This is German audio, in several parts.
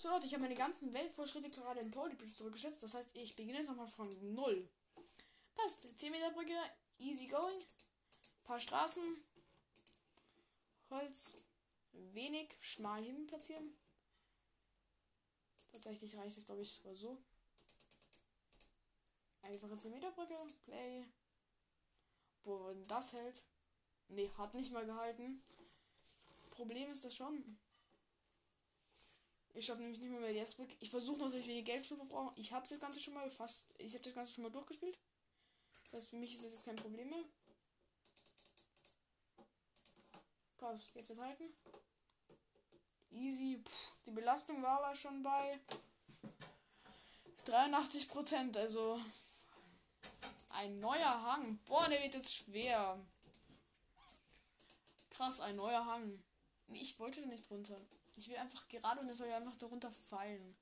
So Leute, ich habe meine ganzen Weltfortschritte gerade in Polybrief zurückgeschätzt. Das heißt, ich beginne jetzt nochmal von null. Passt. 10 Meter Brücke, easy going. Paar Straßen. Holz. Wenig schmal hin platzieren. Tatsächlich reicht es, glaube ich, sogar so. Einfache 10 Meter Brücke. Play. Wenn das hält. Ne, hat nicht mal gehalten. Problem ist das schon. Ich schaffe nämlich nicht mehr, mehr jetzt Brücke. Ich versuche natürlich wenig Geld zu verbrauchen. Ich habe das Ganze schon mal fast. Ich habe das Ganze schon mal durchgespielt. Das heißt, für mich ist das jetzt kein Problem mehr. Passt. Jetzt was halten. Easy. Puh, die Belastung war aber schon bei 83 Prozent. Also ein neuer Hang. Boah, der wird jetzt schwer. Krass, ein neuer Hang. Ich wollte nicht runter. Ich will einfach gerade und es soll ja einfach darunter fallen.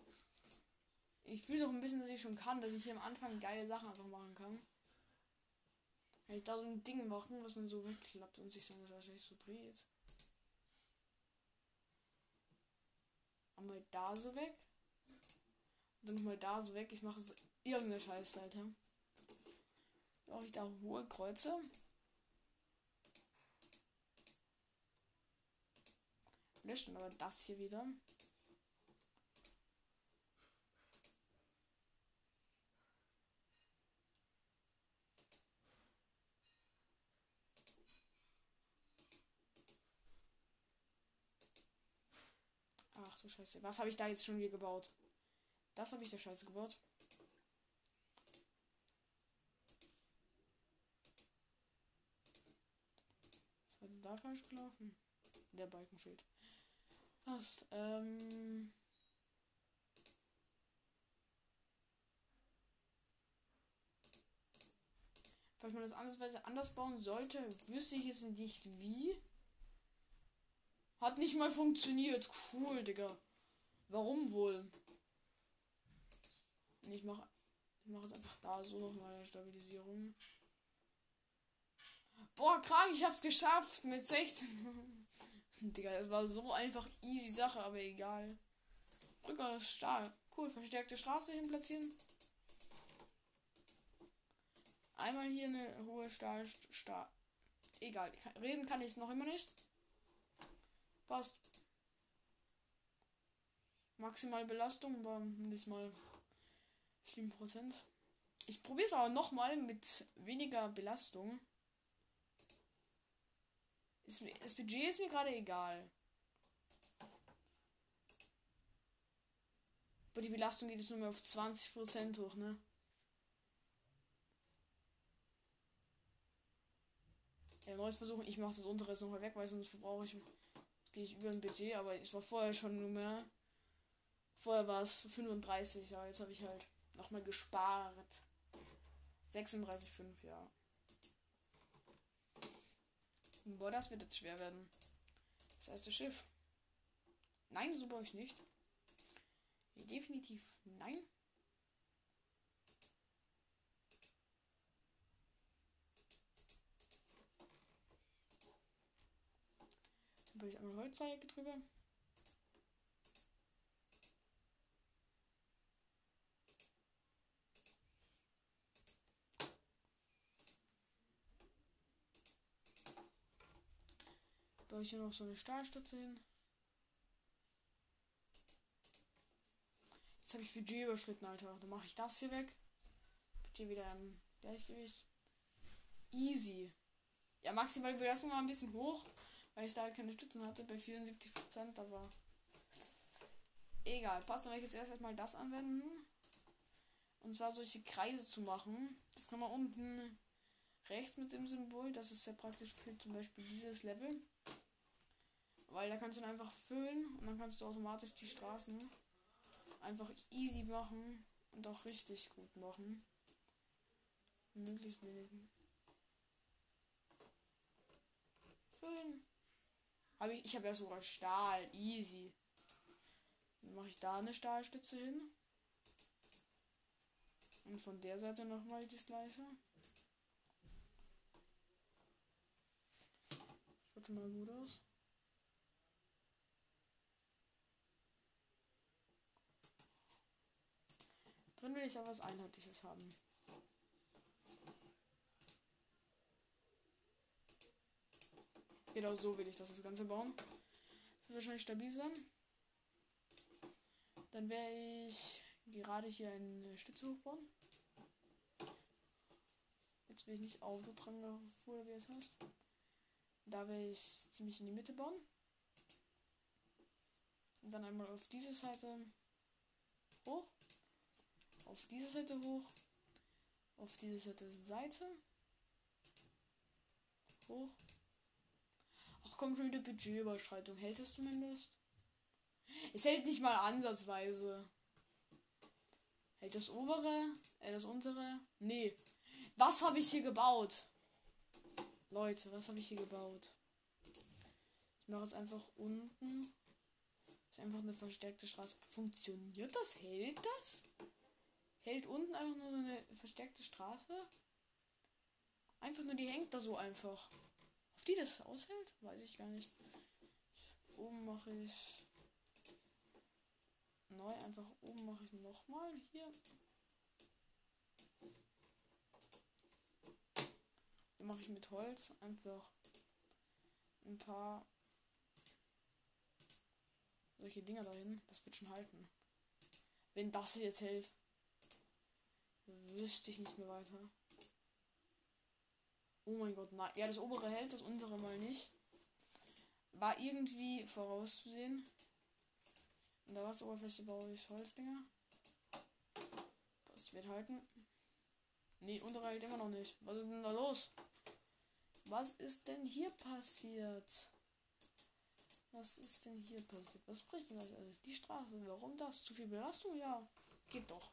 Ich fühle auch ein bisschen, dass ich schon kann, dass ich hier am Anfang geile Sachen einfach machen kann. Wenn ich da so ein Ding machen, was dann so wegklappt und sich dann wahrscheinlich so dreht. Einmal da so weg. Und dann nochmal da so weg. Ich mache irgendeine Scheiße, Alter. Brauche ich da hohe Kreuze? Löschen aber das hier wieder. Ach so scheiße. Was habe ich da jetzt schon wieder gebaut? Das habe ich der Scheiße gebaut. Was hat da falsch gelaufen? Der Balken fehlt. Was? Ähm. Falls man das andersweise anders bauen sollte, wüsste ich es nicht wie. Hat nicht mal funktioniert. Cool, Digga. Warum wohl? Ich mache ich mach jetzt einfach da so nochmal eine Stabilisierung. Boah, krank, ich hab's geschafft mit 16. Digga, das war so einfach easy Sache, aber egal. Brücke aus Stahl. Cool, verstärkte Straße hin platzieren. Einmal hier eine hohe Stahl. Stahl. Egal, reden kann ich noch immer nicht. Passt. Maximal Belastung war diesmal 7%. Ich probiere es aber nochmal mit weniger Belastung. Ist mir, das Budget ist mir gerade egal. Aber die Belastung geht jetzt nur mehr auf 20% hoch, ne? Erneut versuchen, ich mache das untere jetzt nochmal weg, weil sonst verbrauche ich Jetzt gehe ich über ein Budget, aber es war vorher schon nur mehr. Vorher war es 35, ja, jetzt habe ich halt nochmal gespart. 36,5, ja. Boah, das wird jetzt schwer werden. Das erste Schiff. Nein, so baue ich nicht. Definitiv nein. Habe ich einmal Holzreihe drüber. Baue ich hier noch so eine Stahlstütze hin. Jetzt habe ich Budget überschritten, Alter. Dann mache ich das hier weg. Budget wieder im Gleichgewicht. Easy. Ja, maximal wird erstmal mal ein bisschen hoch weil ich da halt keine Stützen hatte bei 74 Prozent, aber egal. Passt, dann werde ich jetzt erst einmal das anwenden. Und zwar solche Kreise zu machen. Das kann man unten rechts mit dem Symbol. Das ist sehr praktisch für zum Beispiel dieses Level. Weil da kannst du dann einfach füllen und dann kannst du automatisch die Straßen einfach easy machen und auch richtig gut machen. Möglichst wenig. Füllen. Habe ich, ich habe ja sogar Stahl, easy. Dann mache ich da eine Stahlstütze hin. Und von der Seite nochmal das gleiche. Schaut schon mal gut aus. Drin will ich aber was Einheitliches haben. Genau so will ich das, das Ganze bauen. Wird wahrscheinlich stabil sein. Dann werde ich gerade hier eine Stütze hochbauen. Jetzt will ich nicht Auto dran oder wie es heißt. Da werde ich ziemlich in die Mitte bauen. Und dann einmal auf diese Seite hoch. Auf diese Seite hoch. Auf diese Seite Seite. Hoch. Ach komm schon wieder Budgetüberschreitung. Hält es zumindest? Es hält nicht mal ansatzweise. Hält das obere? Äh, das untere? Nee. Was habe ich hier gebaut? Leute, was habe ich hier gebaut? Ich mache jetzt einfach unten. Ist einfach eine verstärkte Straße. Funktioniert das? Hält das? Hält unten einfach nur so eine verstärkte Straße? Einfach nur die hängt da so einfach. Ob die das aushält? Weiß ich gar nicht. Oben mache ich neu. Einfach oben mache ich nochmal hier. Dann mache ich mit Holz einfach ein paar solche Dinger dahin. Das wird schon halten. Wenn das jetzt hält, wüsste ich nicht mehr weiter. Oh mein Gott, nein. Ja, das obere hält, das untere mal nicht. War irgendwie vorauszusehen. In der Wasseroberfläche baue ich Holzdinger. Das wird halten. Nee, untere hält immer noch nicht. Was ist denn da los? Was ist denn hier passiert? Was ist denn hier passiert? Was bricht denn das alles? Die Straße. Warum das? Zu viel Belastung? Ja. Geht doch.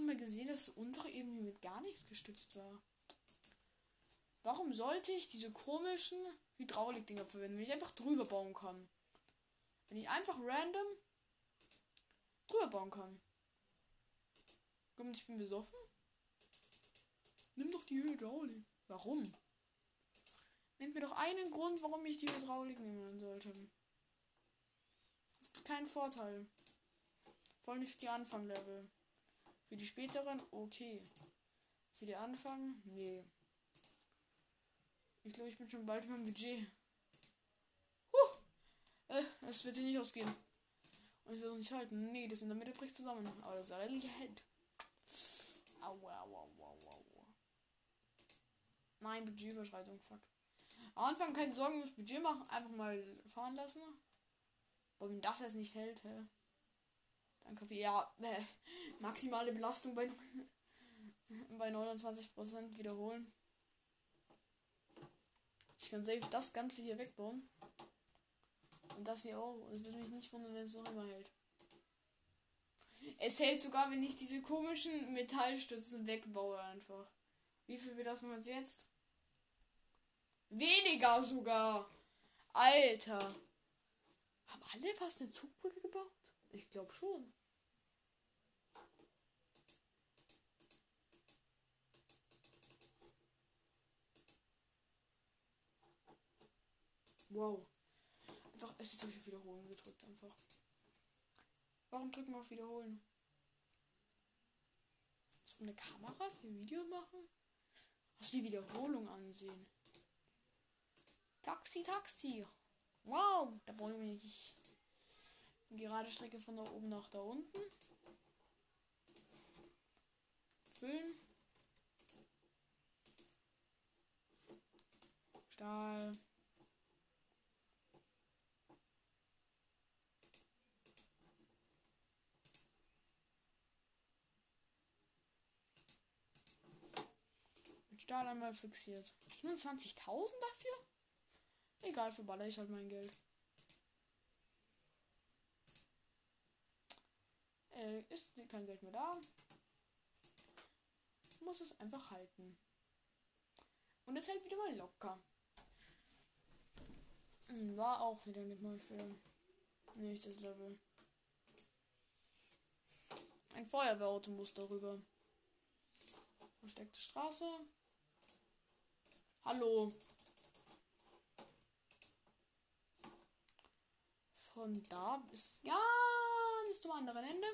Doch mal gesehen, dass das untere irgendwie mit gar nichts gestützt war. Warum sollte ich diese komischen Hydraulik-Dinger verwenden, wenn ich einfach drüber bauen kann? Wenn ich einfach random drüber bauen kann. Und ich bin besoffen? Nimm doch die Hydraulik. Warum? Nennt mir doch einen Grund, warum ich die Hydraulik nehmen sollte. Das gibt keinen Vorteil. Vor allem nicht für die Anfanglevel. Für die späteren, okay. Für die Anfang, nee. Ich glaube, ich bin schon bald beim Budget. Huh. Äh, es wird hier nicht ausgehen. Und ich will nicht halten. Nee, das in der Mitte bricht zusammen. Aber das ist eigentlich hält. Aua, aua, aua, aua. Nein, Budgetüberschreitung, fuck. Am Anfang keine Sorgen ums Budget machen, einfach mal fahren lassen. Und das jetzt nicht hält, hä? Ich, ja, äh, maximale Belastung bei, bei 29% wiederholen. Ich kann safe das Ganze hier wegbauen. Und das hier auch. Und es würde mich nicht wundern, wenn es noch immer hält. Es hält sogar, wenn ich diese komischen Metallstützen wegbaue einfach. Wie viel wird das jetzt? Weniger sogar. Alter. Haben alle fast eine Zugbrücke gebaut? Ich glaube schon. Wow. Einfach, es ist auf Wiederholen gedrückt einfach. Warum drücken wir auf Wiederholen? Ist eine Kamera für Video machen? Hast du die Wiederholung ansehen? Taxi, Taxi. Wow, da wollen wir nicht. Gerade Strecke von da oben nach da unten. Füllen. Stahl. Stahl einmal fixiert. 25.000 dafür? Egal, verballer ich halt mein Geld. Äh, ist kein Geld mehr da. Muss es einfach halten. Und es hält wieder mal locker. Hm, war auch wieder nicht mal für nächstes Level. Ein Feuerwehrauto muss darüber. Versteckte Straße. Hallo. Von da bis. Ja, bis zum anderen Ende.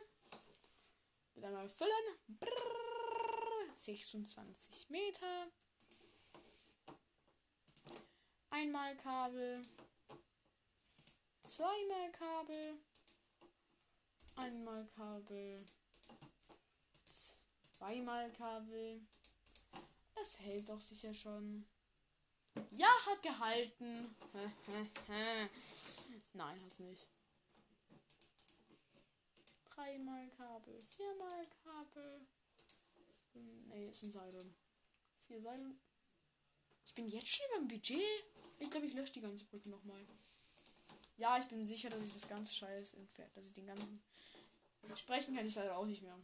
Mit einmal füllen. Brrr, 26 Meter. Einmal Kabel. Zweimal Kabel. Einmal Kabel. Zweimal Kabel. Es hält doch sicher schon. Ja, hat gehalten. Nein, hat nicht. Dreimal Kabel, viermal Kabel. Ne, es sind Seile. Vier Seile. Ich bin jetzt schon über dem Budget. Ich glaube, ich lösche die ganze Brücke nochmal. Ja, ich bin sicher, dass ich das ganze Scheiß entfernt. Dass ich den ganzen. Sprechen kann ich leider auch nicht mehr.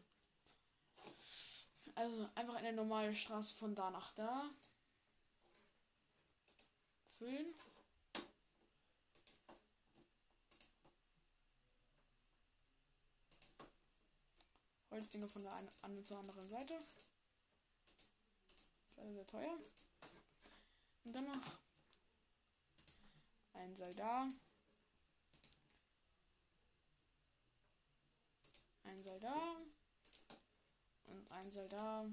Also einfach eine normale Straße von da nach da. Füllen. Holzdinger von der einen zur anderen Seite. Ist leider sehr teuer. Und dann noch ein Seil da. Ein Seil da. Und ein Seil da.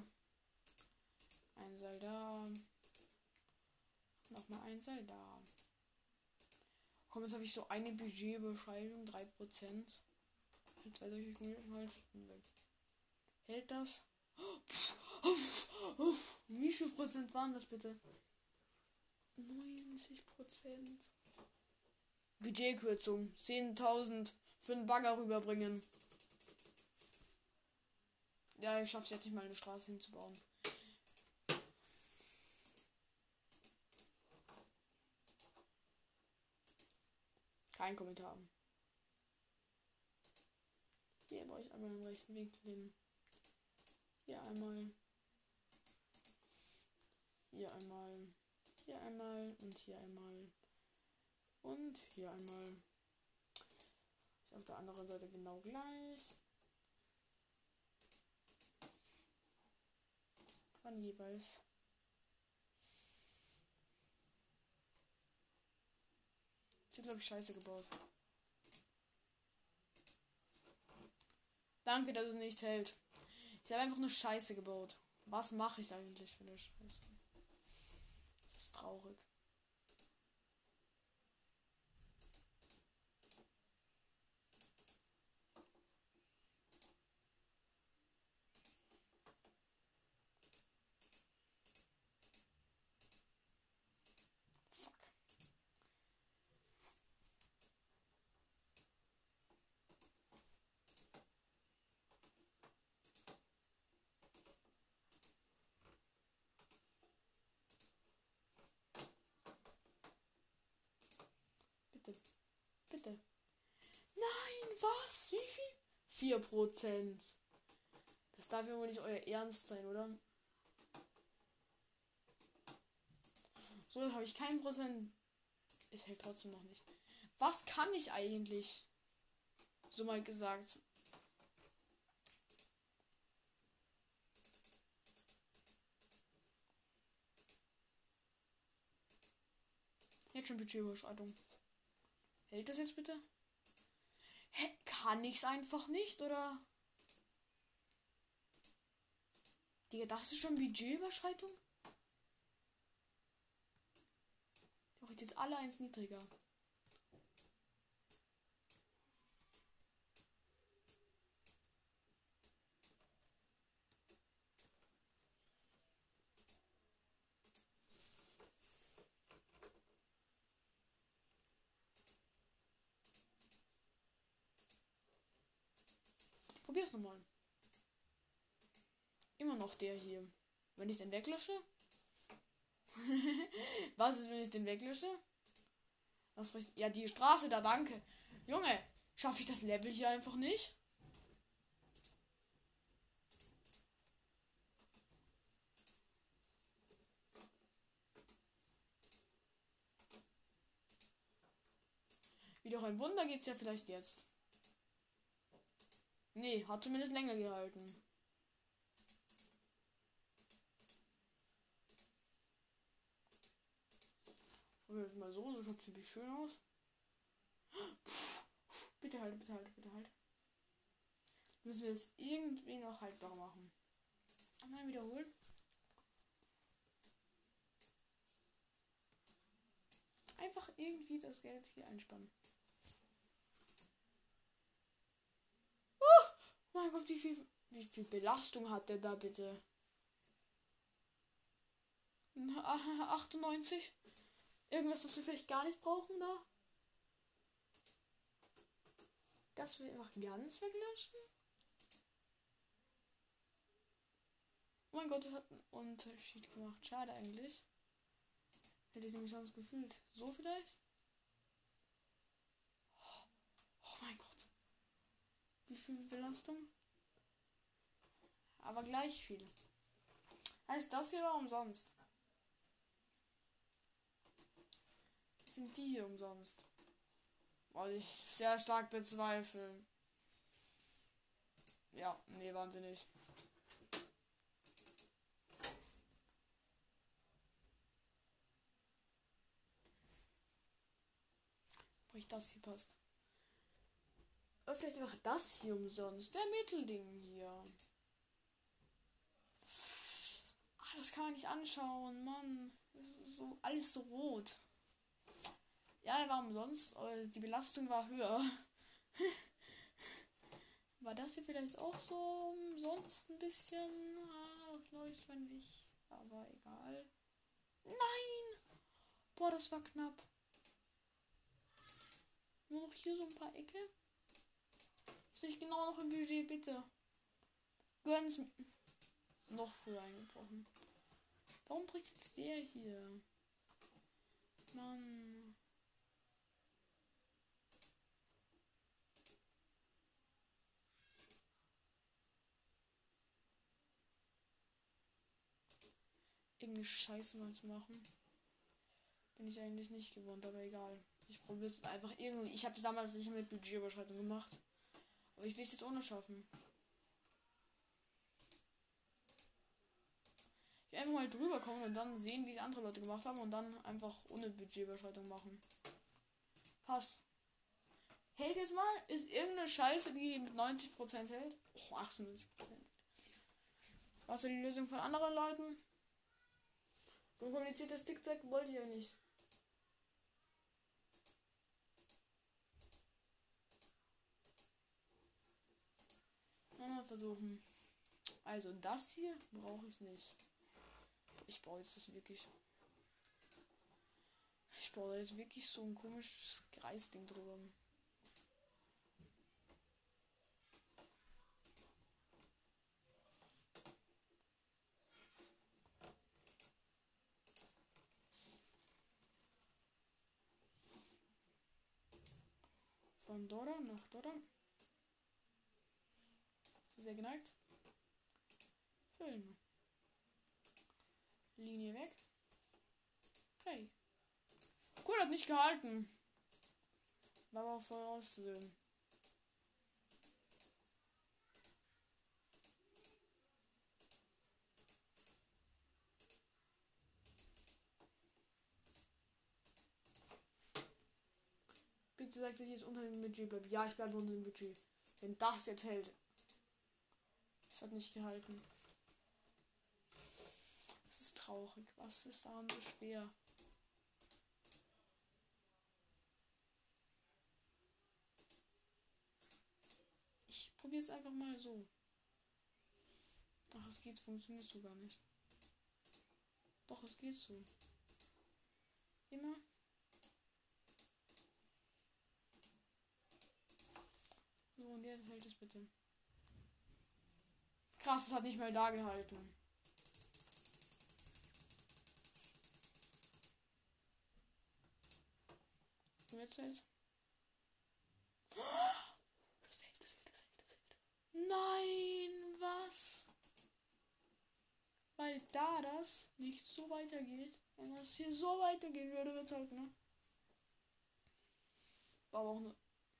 Ein Seil da. Nochmal ein Seil da. Komm, jetzt habe ich so eine Budgetbescheidung, 3%. Zwei solche Kugeln halt weg. Hält das? Wie viel Prozent waren das bitte? 90 Prozent. Budgetkürzung. 10.000 für einen Bagger rüberbringen. Ja, ich schaffe es jetzt nicht mal eine Straße hinzubauen. Kein Kommentar. Hier brauche ich einmal einen rechten Winkel hin. Hier einmal. Hier einmal. Hier einmal. Und hier einmal. Und hier einmal. Ist auf der anderen Seite genau gleich. Wann jeweils. Glaube ich scheiße gebaut. Danke, dass es nicht hält. Ich habe einfach eine Scheiße gebaut. Was mache ich eigentlich für eine Scheiße? Das ist traurig. Bitte. Nein, was? Wie viel? 4%. Das darf ja wohl nicht euer Ernst sein, oder? So, habe ich kein Prozent. Es hält trotzdem noch nicht. Was kann ich eigentlich? So mal gesagt. Jetzt schon Budgetüberschreitung. Hält das jetzt bitte? Hä, kann ich's einfach nicht, oder? Digga, das ist schon Budgetüberschreitung? Doch jetzt alle eins niedriger. Probier's nochmal. Immer noch der hier. Wenn ich den weglösche? Was ist, wenn ich den weglösche? Was spricht? Ja, die Straße da, danke. Junge, schaffe ich das Level hier einfach nicht? Wie doch ein Wunder geht's ja vielleicht jetzt. Nee, hat zumindest länger gehalten. jetzt mal so, so schaut ziemlich schön aus. Bitte halt, bitte halt, bitte halt. Müssen wir es irgendwie noch haltbar machen. Mal wiederholen. Einfach irgendwie das Geld hier einspannen. Oh Gott, wie viel, wie viel Belastung hat der da bitte? 98? Irgendwas, was wir vielleicht gar nicht brauchen da? Das will einfach ganz weglöschen? Oh mein Gott, das hat einen Unterschied gemacht. Schade eigentlich. Hätte ich nämlich sonst gefühlt. So vielleicht? Oh, oh mein Gott. Wie viel Belastung? Aber gleich viel. Heißt das hier war umsonst? Sind die hier umsonst? Weil ich sehr stark bezweifle. Ja, nee, wahnsinnig. ich das hier passt. Oder vielleicht einfach das hier umsonst. Der Mittelding hier. Ah, das kann man nicht anschauen, Mann. So, alles so rot. Ja, der war umsonst, die Belastung war höher. war das hier vielleicht auch so umsonst ein bisschen? Ah, das läuft man nicht. Aber egal. Nein! Boah, das war knapp. Nur noch hier so ein paar Ecke. Jetzt will ich genau noch im Budget, bitte. Gönn's mir. Noch früher eingebrochen. Warum bricht jetzt der hier? Mann. Irgendwie Scheiße mal zu machen. Bin ich eigentlich nicht gewohnt, aber egal. Ich probiere es einfach irgendwie. Ich habe es damals nicht mit Budgetüberschreitung gemacht. Aber ich will es jetzt ohne schaffen. Ich will einfach mal drüber kommen und dann sehen, wie es andere Leute gemacht haben und dann einfach ohne Budgetüberschreitung machen. Passt. Hält jetzt mal? Ist irgendeine Scheiße, die mit 90% hält? Oh, 98%. Was ist die Lösung von anderen Leuten? So kompliziertes Stickzack wollte ich ja nicht. Mal versuchen. Also das hier brauche ich nicht. Ich brauche jetzt das wirklich. Ich brauche jetzt wirklich so ein komisches Kreisding drüber. Von Dora nach Dora. Sehr geneigt. Füllen. Linie weg. Hey. Cool, hat nicht gehalten. War aber voll auszusehen. Bitte sagt, ich jetzt unter dem Budget bleibe. Ja, ich bleibe unter dem Budget. Wenn das jetzt hält. Es hat nicht gehalten. Traurig. Was ist daran so schwer? Ich probiere es einfach mal so. Ach, es geht, funktioniert so gar nicht. Doch, es geht so. Immer. So, und jetzt hält es bitte. Krass, es hat nicht mal da gehalten. Jetzt. Nein, was? Weil da das nicht so weitergeht. Wenn das hier so weitergehen würde, wird es halt, ne? Aber auch ne.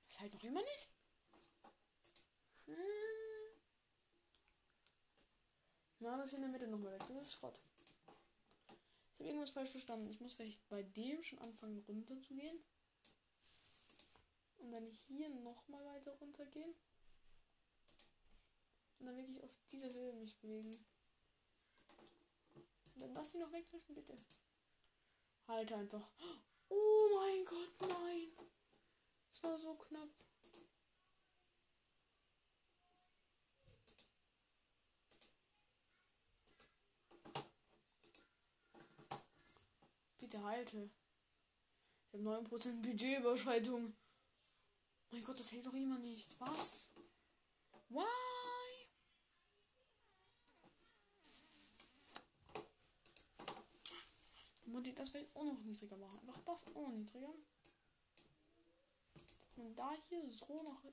Ist halt noch immer nicht. Hm. Na, das in der Mitte nochmal weg. Das ist Schrott. Ich habe irgendwas falsch verstanden. Ich muss vielleicht bei dem schon anfangen runter zu gehen. Und dann hier nochmal weiter runtergehen. Und dann wirklich auf diese Höhe mich bewegen. Und dann lass ihn noch weglöschen, bitte. Halt einfach. Oh mein Gott, nein. Es war so knapp. Bitte halte. Ich habe 9% Budgetüberschreitung. Mein Gott, das hält doch immer nicht. Was? Why? Mutti, das will ich auch noch niedriger machen. Einfach das auch niedriger. Und da hier so noch